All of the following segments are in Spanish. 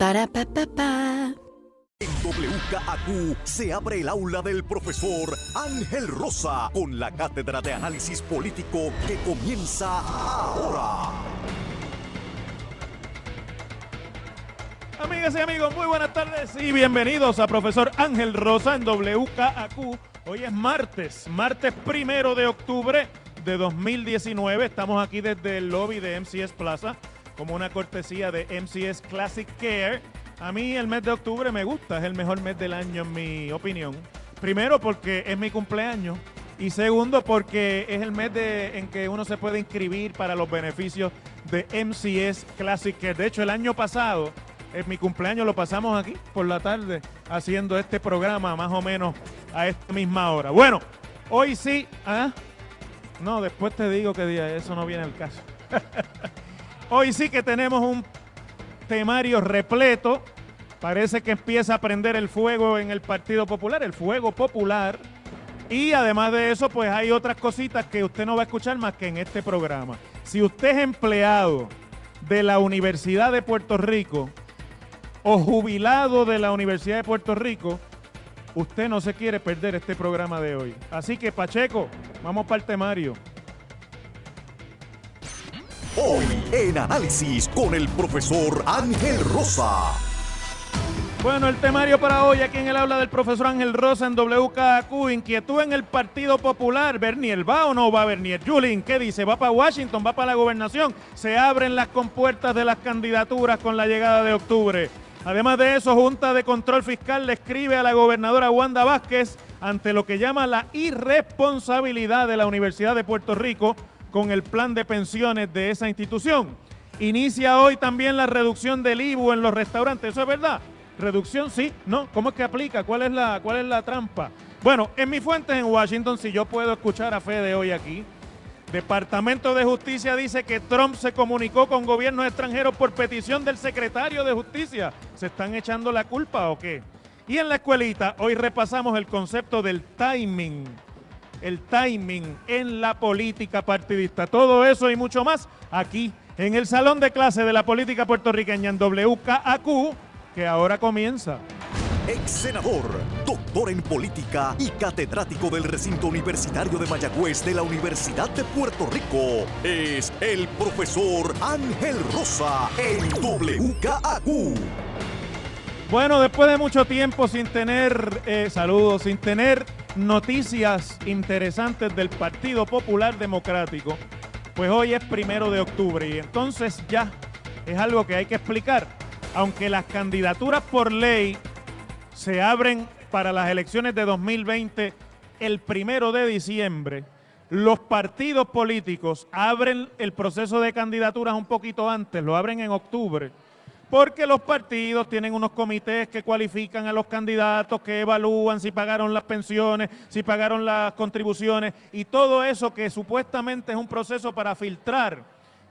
Para pa pa pa. En WKAQ se abre el aula del profesor Ángel Rosa con la cátedra de análisis político que comienza ahora. Amigas y amigos, muy buenas tardes y bienvenidos a Profesor Ángel Rosa en WKAQ. Hoy es martes, martes primero de octubre de 2019. Estamos aquí desde el lobby de MCS Plaza como una cortesía de MCS Classic Care. A mí el mes de octubre me gusta, es el mejor mes del año en mi opinión. Primero porque es mi cumpleaños y segundo porque es el mes de, en que uno se puede inscribir para los beneficios de MCS Classic Care. De hecho, el año pasado, en mi cumpleaños lo pasamos aquí por la tarde haciendo este programa más o menos a esta misma hora. Bueno, hoy sí, ¿ah? No, después te digo que eso no viene al caso. hoy sí que tenemos un temario repleto. Parece que empieza a prender el fuego en el Partido Popular, el fuego popular. Y además de eso, pues hay otras cositas que usted no va a escuchar más que en este programa. Si usted es empleado de la Universidad de Puerto Rico o jubilado de la Universidad de Puerto Rico, usted no se quiere perder este programa de hoy. Así que Pacheco, vamos para el temario. Hoy en análisis con el profesor Ángel Rosa. Bueno, el temario para hoy aquí en el aula del profesor Ángel Rosa en WKQ. Inquietud en el Partido Popular. Bernier, ¿va o no va Bernier? Julín, ¿qué dice? ¿Va para Washington? ¿Va para la gobernación? Se abren las compuertas de las candidaturas con la llegada de octubre. Además de eso, Junta de Control Fiscal le escribe a la gobernadora Wanda Vázquez ante lo que llama la irresponsabilidad de la Universidad de Puerto Rico con el plan de pensiones de esa institución. Inicia hoy también la reducción del IBU en los restaurantes. ¿Eso es verdad? Reducción sí, ¿no? ¿Cómo es que aplica? ¿Cuál es la, cuál es la trampa? Bueno, en mis fuentes en Washington, si yo puedo escuchar a Fede hoy aquí, Departamento de Justicia dice que Trump se comunicó con gobiernos extranjeros por petición del secretario de Justicia. ¿Se están echando la culpa o qué? Y en la escuelita, hoy repasamos el concepto del timing. El timing en la política partidista. Todo eso y mucho más aquí en el Salón de Clase de la Política Puertorriqueña en WKAQ, que ahora comienza. Ex senador, doctor en política y catedrático del recinto universitario de Mayagüez de la Universidad de Puerto Rico, es el profesor Ángel Rosa en WKAQ. Bueno, después de mucho tiempo sin tener, eh, saludos, sin tener noticias interesantes del Partido Popular Democrático, pues hoy es primero de octubre y entonces ya es algo que hay que explicar. aunque las candidaturas por ley se abren para las elecciones de 2020 el primero de diciembre, los partidos políticos abren el proceso de candidaturas un poquito antes, lo abren en octubre, porque los partidos tienen unos comités que cualifican a los candidatos, que evalúan si pagaron las pensiones, si pagaron las contribuciones y todo eso que supuestamente es un proceso para filtrar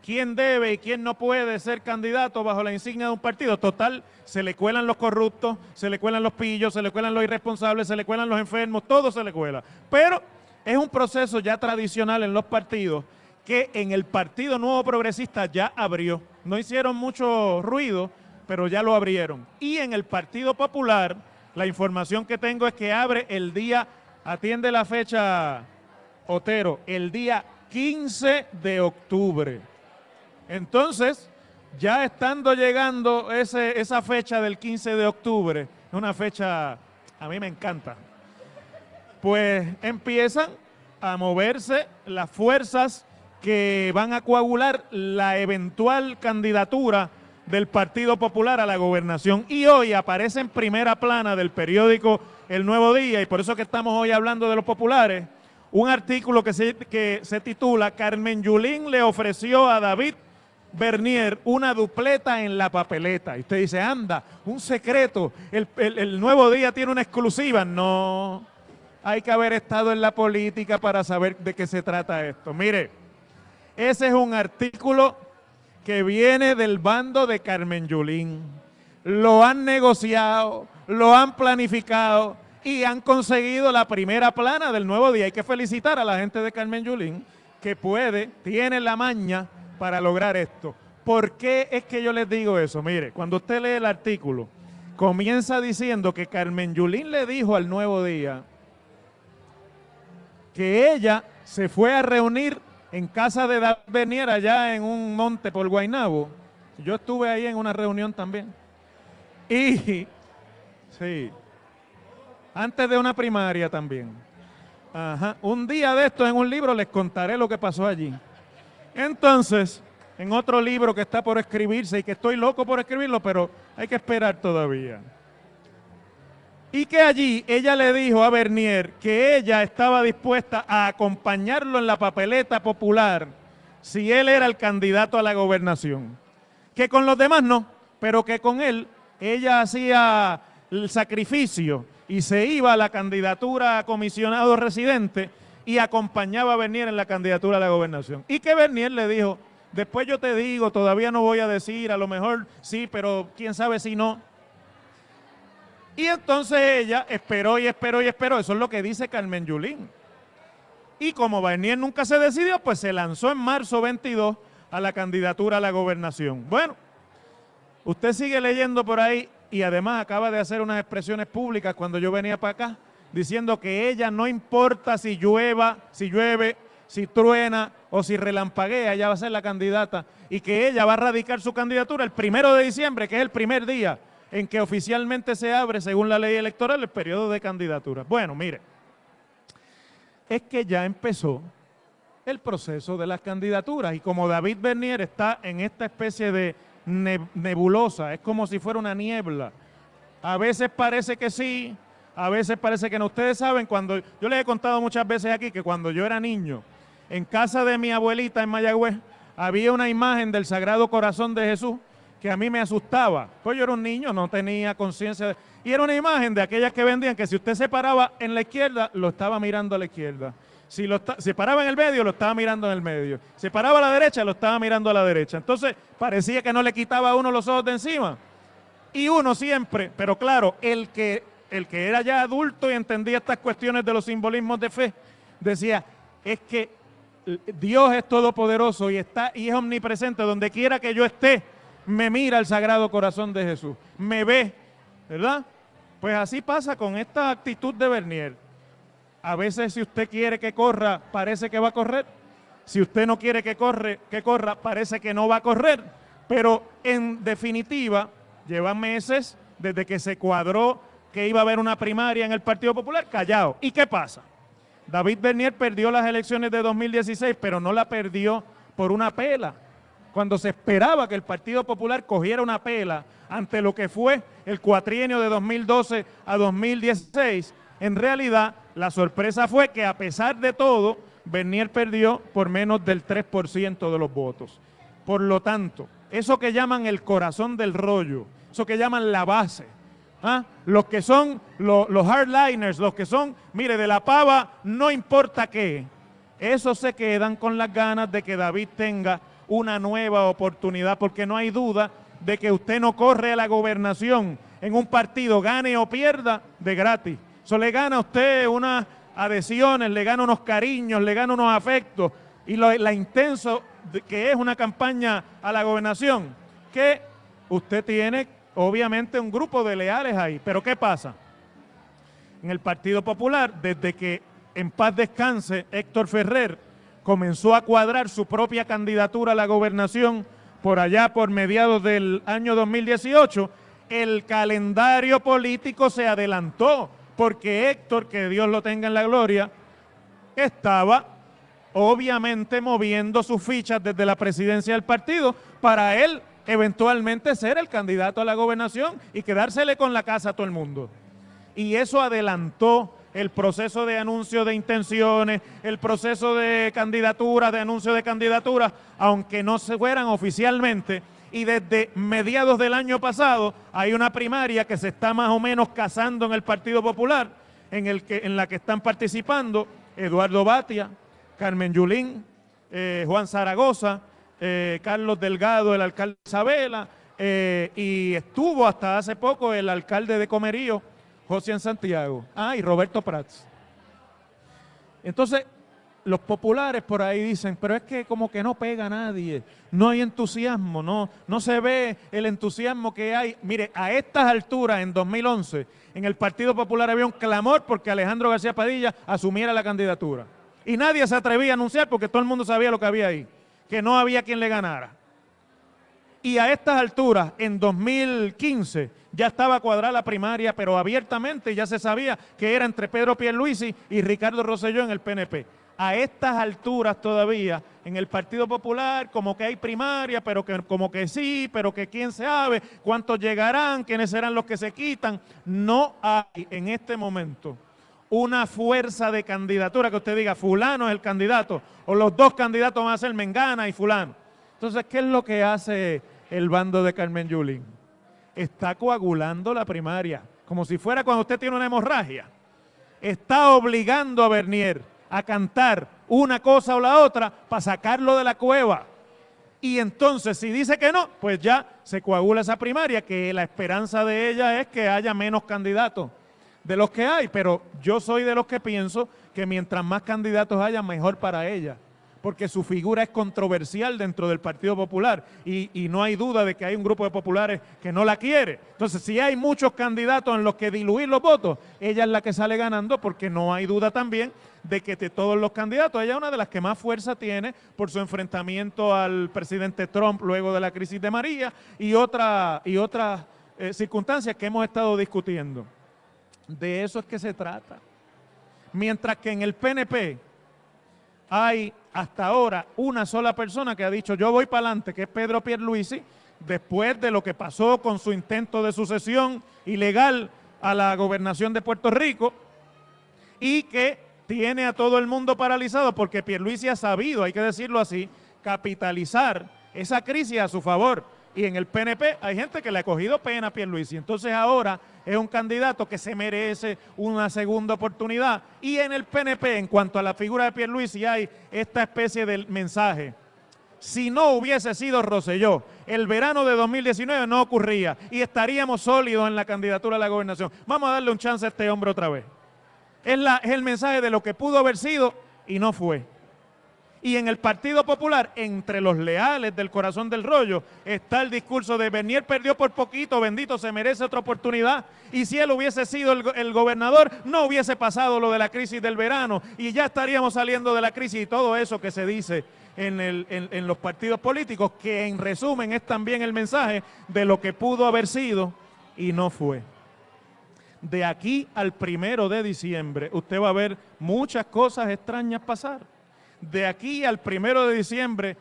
quién debe y quién no puede ser candidato bajo la insignia de un partido. Total, se le cuelan los corruptos, se le cuelan los pillos, se le cuelan los irresponsables, se le cuelan los enfermos, todo se le cuela. Pero es un proceso ya tradicional en los partidos que en el Partido Nuevo Progresista ya abrió. No hicieron mucho ruido, pero ya lo abrieron. Y en el Partido Popular, la información que tengo es que abre el día, atiende la fecha, Otero, el día 15 de octubre. Entonces, ya estando llegando ese, esa fecha del 15 de octubre, una fecha, a mí me encanta, pues empiezan a moverse las fuerzas que van a coagular la eventual candidatura del Partido Popular a la gobernación. Y hoy aparece en primera plana del periódico El Nuevo Día, y por eso que estamos hoy hablando de los populares, un artículo que se, que se titula Carmen Yulín le ofreció a David Bernier una dupleta en la papeleta. Y usted dice, anda, un secreto, el, el, nuevo día tiene una exclusiva. No, hay que haber estado en la política para saber de qué se trata esto. Mire, ese es un artículo que viene del bando de Carmen Yulín. Lo han negociado, lo han planificado y han conseguido la primera plana del nuevo día. Hay que felicitar a la gente de Carmen Yulín que puede, tiene la maña para lograr esto. ¿Por qué es que yo les digo eso? Mire, cuando usted lee el artículo, comienza diciendo que Carmen Yulín le dijo al Nuevo Día que ella se fue a reunir en casa de David Bernier allá en un monte por Guainabo. Yo estuve ahí en una reunión también. Y, sí, antes de una primaria también. Ajá. Un día de esto en un libro les contaré lo que pasó allí. Entonces, en otro libro que está por escribirse y que estoy loco por escribirlo, pero hay que esperar todavía. Y que allí ella le dijo a Bernier que ella estaba dispuesta a acompañarlo en la papeleta popular si él era el candidato a la gobernación. Que con los demás no, pero que con él ella hacía el sacrificio y se iba a la candidatura a comisionado residente y acompañaba a Bernier en la candidatura a la gobernación. Y que Bernier le dijo, después yo te digo, todavía no voy a decir, a lo mejor sí, pero quién sabe si no. Y entonces ella esperó y esperó y esperó, eso es lo que dice Carmen Yulín. Y como Bernier nunca se decidió, pues se lanzó en marzo 22 a la candidatura a la gobernación. Bueno, usted sigue leyendo por ahí y además acaba de hacer unas expresiones públicas cuando yo venía para acá diciendo que ella no importa si llueva, si llueve, si truena o si relampaguea, ella va a ser la candidata y que ella va a radicar su candidatura el primero de diciembre, que es el primer día en que oficialmente se abre, según la ley electoral, el periodo de candidatura. Bueno, mire, es que ya empezó el proceso de las candidaturas y como David Bernier está en esta especie de nebulosa, es como si fuera una niebla. A veces parece que sí, a veces parece que no. Ustedes saben, cuando yo les he contado muchas veces aquí que cuando yo era niño, en casa de mi abuelita en Mayagüez, había una imagen del Sagrado Corazón de Jesús que a mí me asustaba. Pues yo era un niño, no tenía conciencia. Y era una imagen de aquellas que vendían que si usted se paraba en la izquierda, lo estaba mirando a la izquierda. Si lo se paraba en el medio, lo estaba mirando en el medio. Se paraba a la derecha, lo estaba mirando a la derecha. Entonces parecía que no le quitaba a uno los ojos de encima. Y uno siempre, pero claro, el que el que era ya adulto y entendía estas cuestiones de los simbolismos de fe, decía, es que Dios es todopoderoso y está y es omnipresente donde quiera que yo esté, me mira el sagrado corazón de Jesús, me ve, ¿verdad? Pues así pasa con esta actitud de Bernier. A veces si usted quiere que corra, parece que va a correr. Si usted no quiere que corre, que corra, parece que no va a correr. Pero en definitiva, lleva meses desde que se cuadró que iba a haber una primaria en el Partido Popular, callado. ¿Y qué pasa? David Bernier perdió las elecciones de 2016, pero no la perdió por una pela. Cuando se esperaba que el Partido Popular cogiera una pela ante lo que fue el cuatrienio de 2012 a 2016, en realidad la sorpresa fue que a pesar de todo, Bernier perdió por menos del 3% de los votos. Por lo tanto, eso que llaman el corazón del rollo, eso que llaman la base, ¿ah? los que son los hardliners, los que son, mire, de la pava, no importa qué, esos se quedan con las ganas de que David tenga una nueva oportunidad, porque no hay duda de que usted no corre a la gobernación en un partido, gane o pierda, de gratis. Eso le gana a usted unas adhesiones, le gana unos cariños, le gana unos afectos y lo, la intenso que es una campaña a la gobernación, que usted tiene obviamente un grupo de leales ahí. Pero ¿qué pasa? En el Partido Popular, desde que en paz descanse Héctor Ferrer comenzó a cuadrar su propia candidatura a la gobernación por allá por mediados del año 2018, el calendario político se adelantó porque Héctor, que Dios lo tenga en la gloria, estaba obviamente moviendo sus fichas desde la presidencia del partido para él eventualmente ser el candidato a la gobernación y quedársele con la casa a todo el mundo. Y eso adelantó el proceso de anuncio de intenciones, el proceso de candidatura, de anuncio de candidatura, aunque no se fueran oficialmente. Y desde mediados del año pasado hay una primaria que se está más o menos casando en el Partido Popular, en, el que, en la que están participando Eduardo Batia, Carmen Yulín, eh, Juan Zaragoza, eh, Carlos Delgado, el alcalde de Isabela, eh, y estuvo hasta hace poco el alcalde de Comerío, José en Santiago. Ah, y Roberto Prats. Entonces, los populares por ahí dicen, pero es que como que no pega a nadie, no hay entusiasmo, no, no se ve el entusiasmo que hay. Mire, a estas alturas, en 2011, en el Partido Popular había un clamor porque Alejandro García Padilla asumiera la candidatura. Y nadie se atrevía a anunciar porque todo el mundo sabía lo que había ahí, que no había quien le ganara. Y a estas alturas, en 2015, ya estaba cuadrada la primaria, pero abiertamente ya se sabía que era entre Pedro Pierluisi y Ricardo Rosselló en el PNP. A estas alturas todavía, en el Partido Popular, como que hay primaria, pero que como que sí, pero que quién sabe, cuántos llegarán, quiénes serán los que se quitan. No hay en este momento una fuerza de candidatura que usted diga, fulano es el candidato, o los dos candidatos van a ser Mengana y fulano. Entonces, ¿qué es lo que hace el bando de Carmen Yulín? Está coagulando la primaria, como si fuera cuando usted tiene una hemorragia. Está obligando a Bernier a cantar una cosa o la otra para sacarlo de la cueva. Y entonces, si dice que no, pues ya se coagula esa primaria, que la esperanza de ella es que haya menos candidatos de los que hay, pero yo soy de los que pienso que mientras más candidatos haya, mejor para ella porque su figura es controversial dentro del Partido Popular y, no hay duda de que hay un grupo de populares que no la quiere. Entonces, si hay muchos candidatos en los que diluir los votos, ella es la que sale ganando porque no hay duda también de que de todos los candidatos, ella es una de las que más fuerza tiene por su enfrentamiento al presidente Trump luego de la crisis de María y, otra, y otras eh, circunstancias que hemos estado discutiendo. De eso es que se trata. Mientras que en el PNP hay hasta ahora una sola persona que ha dicho yo voy para adelante, que es Pedro Pierluisi, después de lo que pasó con su intento de sucesión ilegal a la gobernación de Puerto Rico y que tiene a todo el mundo paralizado porque Pierluisi ha sabido, hay que decirlo así, capitalizar esa crisis a su favor y en el PNP hay gente que le ha cogido pena a Pierluisi. Entonces ahora es un candidato que se merece una segunda oportunidad. Y en el PNP, en cuanto a la figura de Pierluisi, hay esta especie de mensaje. Si no hubiese sido Roselló, el verano de 2019 no ocurría y estaríamos sólidos en la candidatura a la gobernación. Vamos a darle un chance a este hombre otra vez. Es, es el mensaje de lo que pudo haber sido y no fue. Y en el Partido Popular, entre los leales del corazón del rollo, está el discurso de Bernier perdió por poquito, bendito, se merece otra oportunidad. Y si él hubiese sido el, gobernador, no hubiese pasado lo de la crisis del verano y ya estaríamos saliendo de la crisis y todo eso que se dice en, en los partidos políticos, que en resumen es también el mensaje de lo que pudo haber sido y no fue. De aquí al primero de diciembre, usted va a ver muchas cosas extrañas pasar de aquí al primero de diciembre,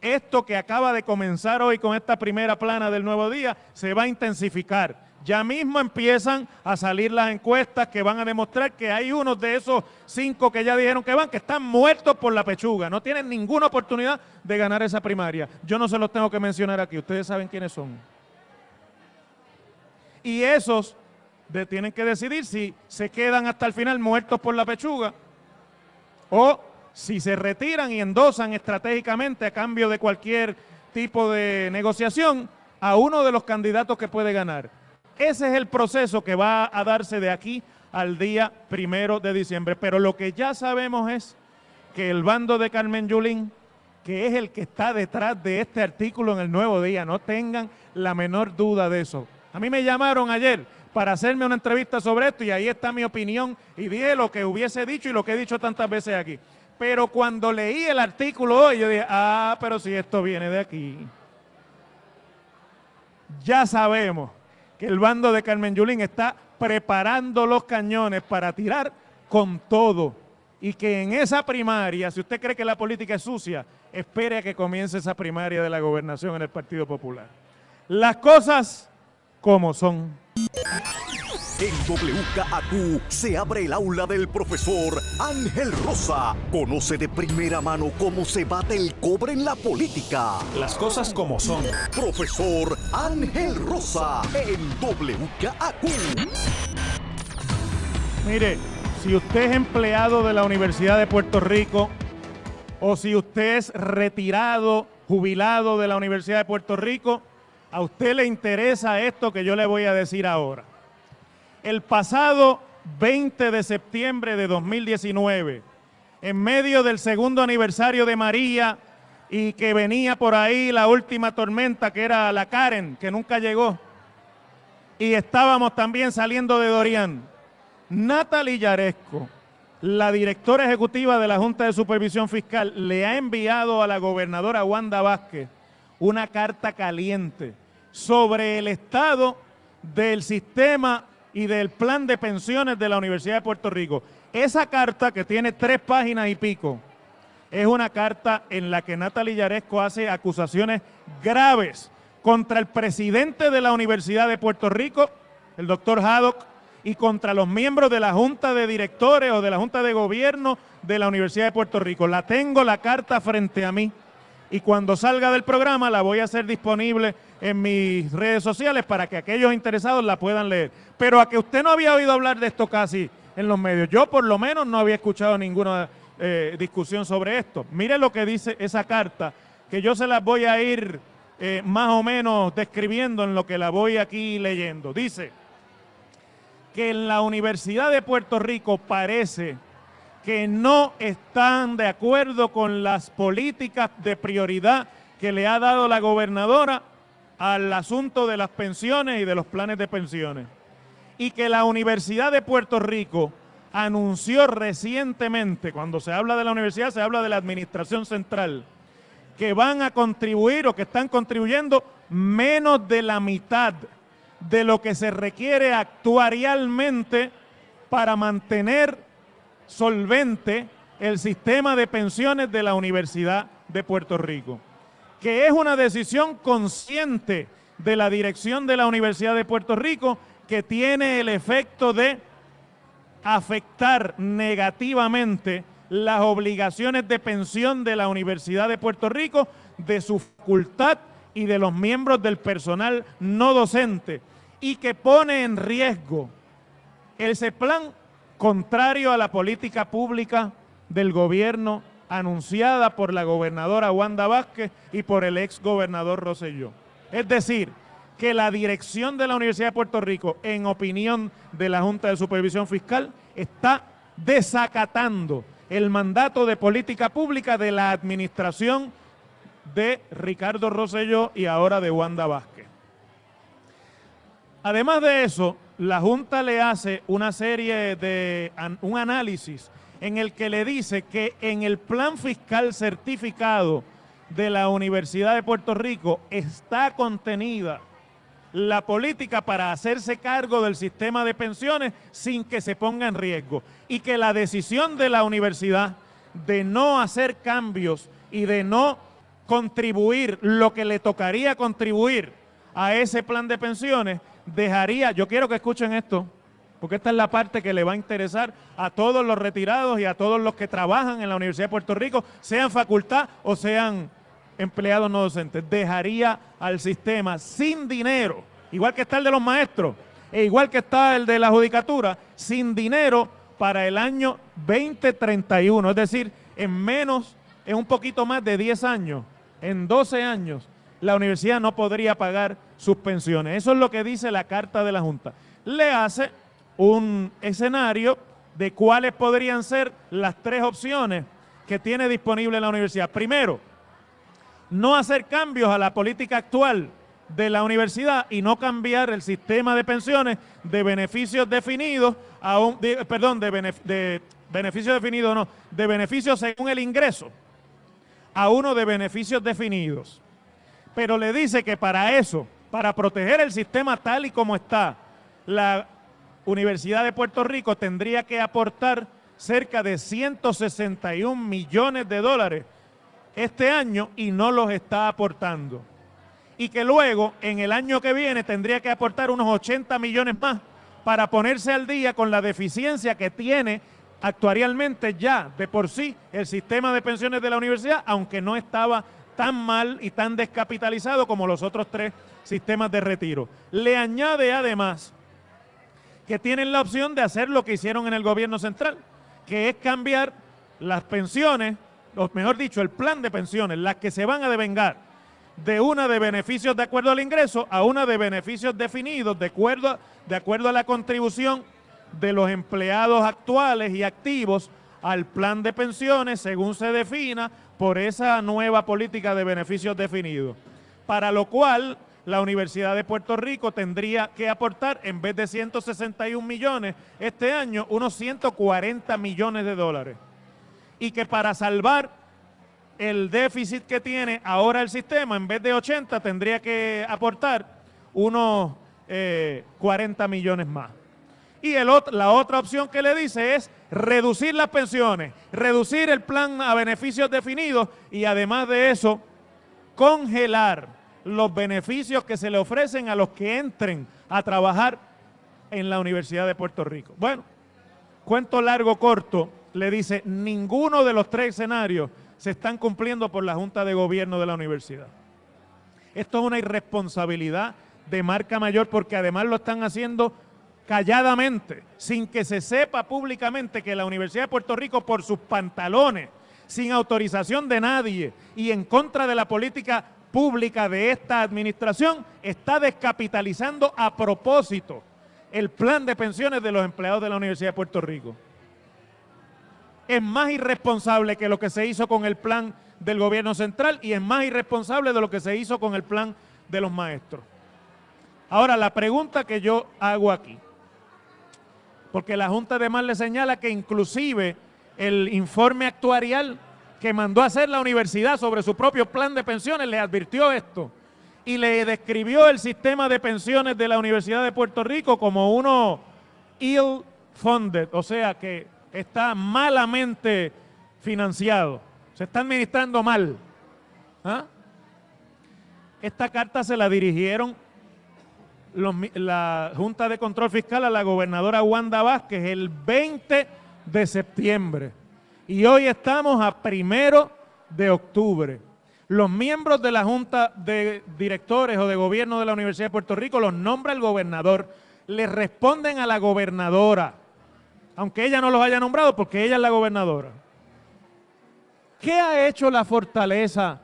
esto que acaba de comenzar hoy con esta primera plana del nuevo día se va a intensificar. Ya mismo empiezan a salir las encuestas que van a demostrar que hay unos de esos cinco que ya dijeron que van, que están muertos por la pechuga. No tienen ninguna oportunidad de ganar esa primaria. Yo no se los tengo que mencionar aquí, ustedes saben quiénes son. Y esos tienen que decidir si se quedan hasta el final muertos por la pechuga o si se retiran y endosan estratégicamente a cambio de cualquier tipo de negociación a uno de los candidatos que puede ganar. Ese es el proceso que va a darse de aquí al día primero de diciembre. Pero lo que ya sabemos es que el bando de Carmen Yulín, que es el que está detrás de este artículo en el Nuevo Día, no tengan la menor duda de eso. A mí me llamaron ayer para hacerme una entrevista sobre esto y ahí está mi opinión y dije lo que hubiese dicho y lo que he dicho tantas veces aquí. Pero cuando leí el artículo hoy, yo dije, ah, pero si esto viene de aquí. Ya sabemos que el bando de Carmen Yulín está preparando los cañones para tirar con todo. Y que en esa primaria, si usted cree que la política es sucia, espere a que comience esa primaria de la gobernación en el Partido Popular. Las cosas como son. En WKAQ se abre el aula del profesor Ángel Rosa. Conoce de primera mano cómo se bate el cobre en la política. Las cosas como son. Profesor Ángel Rosa en WKAQ. Mire, si usted es empleado de la Universidad de Puerto Rico o si usted es retirado, jubilado de la Universidad de Puerto Rico, a usted le interesa esto que yo le voy a decir ahora. El pasado 20 de septiembre de 2019, en medio del segundo aniversario de María y que venía por ahí la última tormenta que era la Karen, que nunca llegó, y estábamos también saliendo de Dorian, Natalie Yaresco, la directora ejecutiva de la Junta de Supervisión Fiscal, le ha enviado a la gobernadora Wanda Vázquez una carta caliente sobre el estado del sistema y del plan de pensiones de la Universidad de Puerto Rico. Esa carta, que tiene tres páginas y pico, es una carta en la que Natalie Yaresco hace acusaciones graves contra el presidente de la Universidad de Puerto Rico, el doctor Haddock, y contra los miembros de la Junta de Directores o de la Junta de Gobierno de la Universidad de Puerto Rico. La tengo la carta frente a mí y cuando salga del programa la voy a hacer disponible en mis redes sociales para que aquellos interesados la puedan leer. Pero a que usted no había oído hablar de esto casi en los medios, yo por lo menos no había escuchado ninguna eh, discusión sobre esto. Mire lo que dice esa carta, que yo se las voy a ir eh, más o menos describiendo en lo que la voy aquí leyendo. Dice que en la Universidad de Puerto Rico parece que no están de acuerdo con las políticas de prioridad que le ha dado la gobernadora al asunto de las pensiones y de los planes de pensiones. Y que la Universidad de Puerto Rico anunció recientemente, cuando se habla de la universidad, se habla de la administración central, que van a contribuir o que están contribuyendo menos de la mitad de lo que se requiere actuarialmente para mantener solvente el sistema de pensiones de la Universidad de Puerto Rico, que es una decisión consciente de la dirección de la Universidad de Puerto Rico que tiene el efecto de afectar negativamente las obligaciones de pensión de la Universidad de Puerto Rico, de su facultad y de los miembros del personal no docente, y que pone en riesgo ese plan contrario a la política pública del gobierno anunciada por la gobernadora Wanda Vázquez y por el ex gobernador. Es decir, que la dirección de la Universidad de Puerto Rico, en opinión de la Junta de Supervisión Fiscal, está desacatando el mandato de política pública de la administración de Ricardo Rosselló y ahora de Wanda Vázquez. Además de eso, la Junta le hace una serie de un análisis en el que le dice que en el plan fiscal certificado de la Universidad de Puerto Rico está contenida la política para hacerse cargo del sistema de pensiones sin que se ponga en riesgo y que la decisión de la universidad de no hacer cambios y de no contribuir lo que le tocaría contribuir a ese plan de pensiones, dejaría, yo quiero que escuchen esto, porque esta es la parte que le va a interesar a todos los retirados y a todos los que trabajan en la Universidad de Puerto Rico, sean facultad o sean empleados no docentes. Dejaría al sistema sin dinero, igual que está el de los maestros, e igual que está el de la judicatura, sin dinero para el año 2031, es decir, en menos, en un poquito más de 10 años, en 12 años, la universidad no podría pagar sus pensiones. Eso es lo que dice la carta de la Junta. Le hace un escenario de cuáles podrían ser las tres opciones que tiene disponible la universidad. Primero, no hacer cambios a la política actual de la universidad y no cambiar el sistema de pensiones de beneficios definidos a un, perdón, de, de beneficios definidos, no, de beneficios según el ingreso a uno de beneficios definidos. Pero le dice que para eso, para proteger el sistema tal y como está, la Universidad de Puerto Rico tendría que aportar cerca de 161 millones de dólares este año y no los está aportando. Y que luego en el año que viene tendría que aportar unos 80 millones más para ponerse al día con la deficiencia que tiene actuarialmente ya de por sí el sistema de pensiones de la universidad, aunque no estaba tan mal y tan descapitalizado como los otros tres sistemas de retiro. Le añade además que tienen la opción de hacer lo que hicieron en el gobierno central, que es cambiar las pensiones, o mejor dicho, el plan de pensiones, las que se van a devengar de una de beneficios de acuerdo al ingreso a una de beneficios definidos de acuerdo, de acuerdo a la contribución de los empleados actuales y activos al plan de pensiones según se defina por esa nueva política de beneficios definidos. Para lo cual la Universidad de Puerto Rico tendría que aportar, en vez de 161 millones este año, unos 140 millones de dólares. Y que para salvar el déficit que tiene ahora el sistema, en vez de 80, tendría que aportar unos 40 eh, millones más. Y la otra opción que le dice es reducir las pensiones, reducir el plan a beneficios definidos y además de eso, congelar los beneficios que se le ofrecen a los que entren a trabajar en la Universidad de Puerto Rico. Bueno, cuento largo, corto, le dice, ninguno de los tres escenarios se están cumpliendo por la Junta de Gobierno de la universidad. Esto es una irresponsabilidad de marca mayor porque además lo están haciendo calladamente, sin que se sepa públicamente que la Universidad de Puerto Rico por sus pantalones, sin autorización de nadie y en contra de la política pública de esta administración, está descapitalizando a propósito el plan de pensiones de los empleados de la Universidad de Puerto Rico es más irresponsable que lo que se hizo con el plan del gobierno central y es más irresponsable de lo que se hizo con el plan de los maestros. Ahora, la pregunta que yo hago aquí, porque la Junta además le señala que inclusive el informe actuarial que mandó a hacer la universidad sobre su propio plan de pensiones le advirtió esto y le describió el sistema de pensiones de la Universidad de Puerto Rico como uno ill funded, o sea que está malamente financiado, se está administrando mal. ¿Ah? Esta carta se la dirigieron la Junta de Control Fiscal a la gobernadora Wanda Vázquez el 20 de septiembre. Y hoy estamos a primero de octubre. Los miembros de la Junta de Directores o de Gobierno de la Universidad de Puerto Rico los nombra el gobernador, le responden a la gobernadora aunque ella no los haya nombrado porque ella es la gobernadora. ¿Qué ha hecho la fortaleza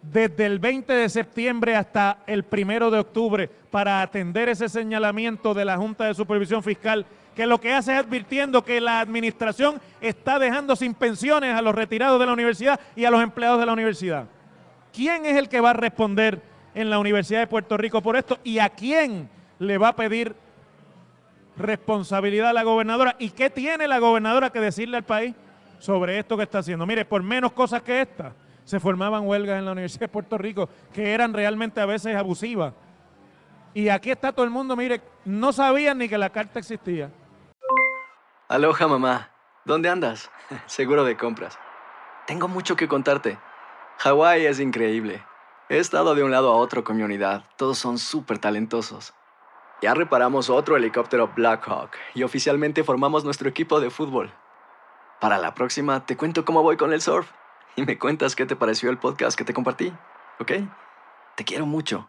desde el 20 de septiembre hasta el 1 de octubre para atender ese señalamiento de la Junta de Supervisión Fiscal que lo que hace es advirtiendo que la administración está dejando sin pensiones a los retirados de la universidad y a los empleados de la universidad? ¿Quién es el que va a responder en la Universidad de Puerto Rico por esto y a quién le va a pedir responsabilidad a la gobernadora. ¿Y qué tiene la gobernadora que decirle al país sobre esto que está haciendo? Mire, por menos cosas que esta, se formaban huelgas en la Universidad de Puerto Rico que eran realmente a veces abusivas. Y aquí está todo el mundo, mire, no sabían ni que la carta existía. Aloha mamá, ¿dónde andas? Seguro de compras. Tengo mucho que contarte. Hawái es increíble. He estado de un lado a otro con mi unidad. Todos son súper talentosos. Ya reparamos otro helicóptero Blackhawk y oficialmente formamos nuestro equipo de fútbol. Para la próxima te cuento cómo voy con el surf y me cuentas qué te pareció el podcast que te compartí, ¿ok? Te quiero mucho.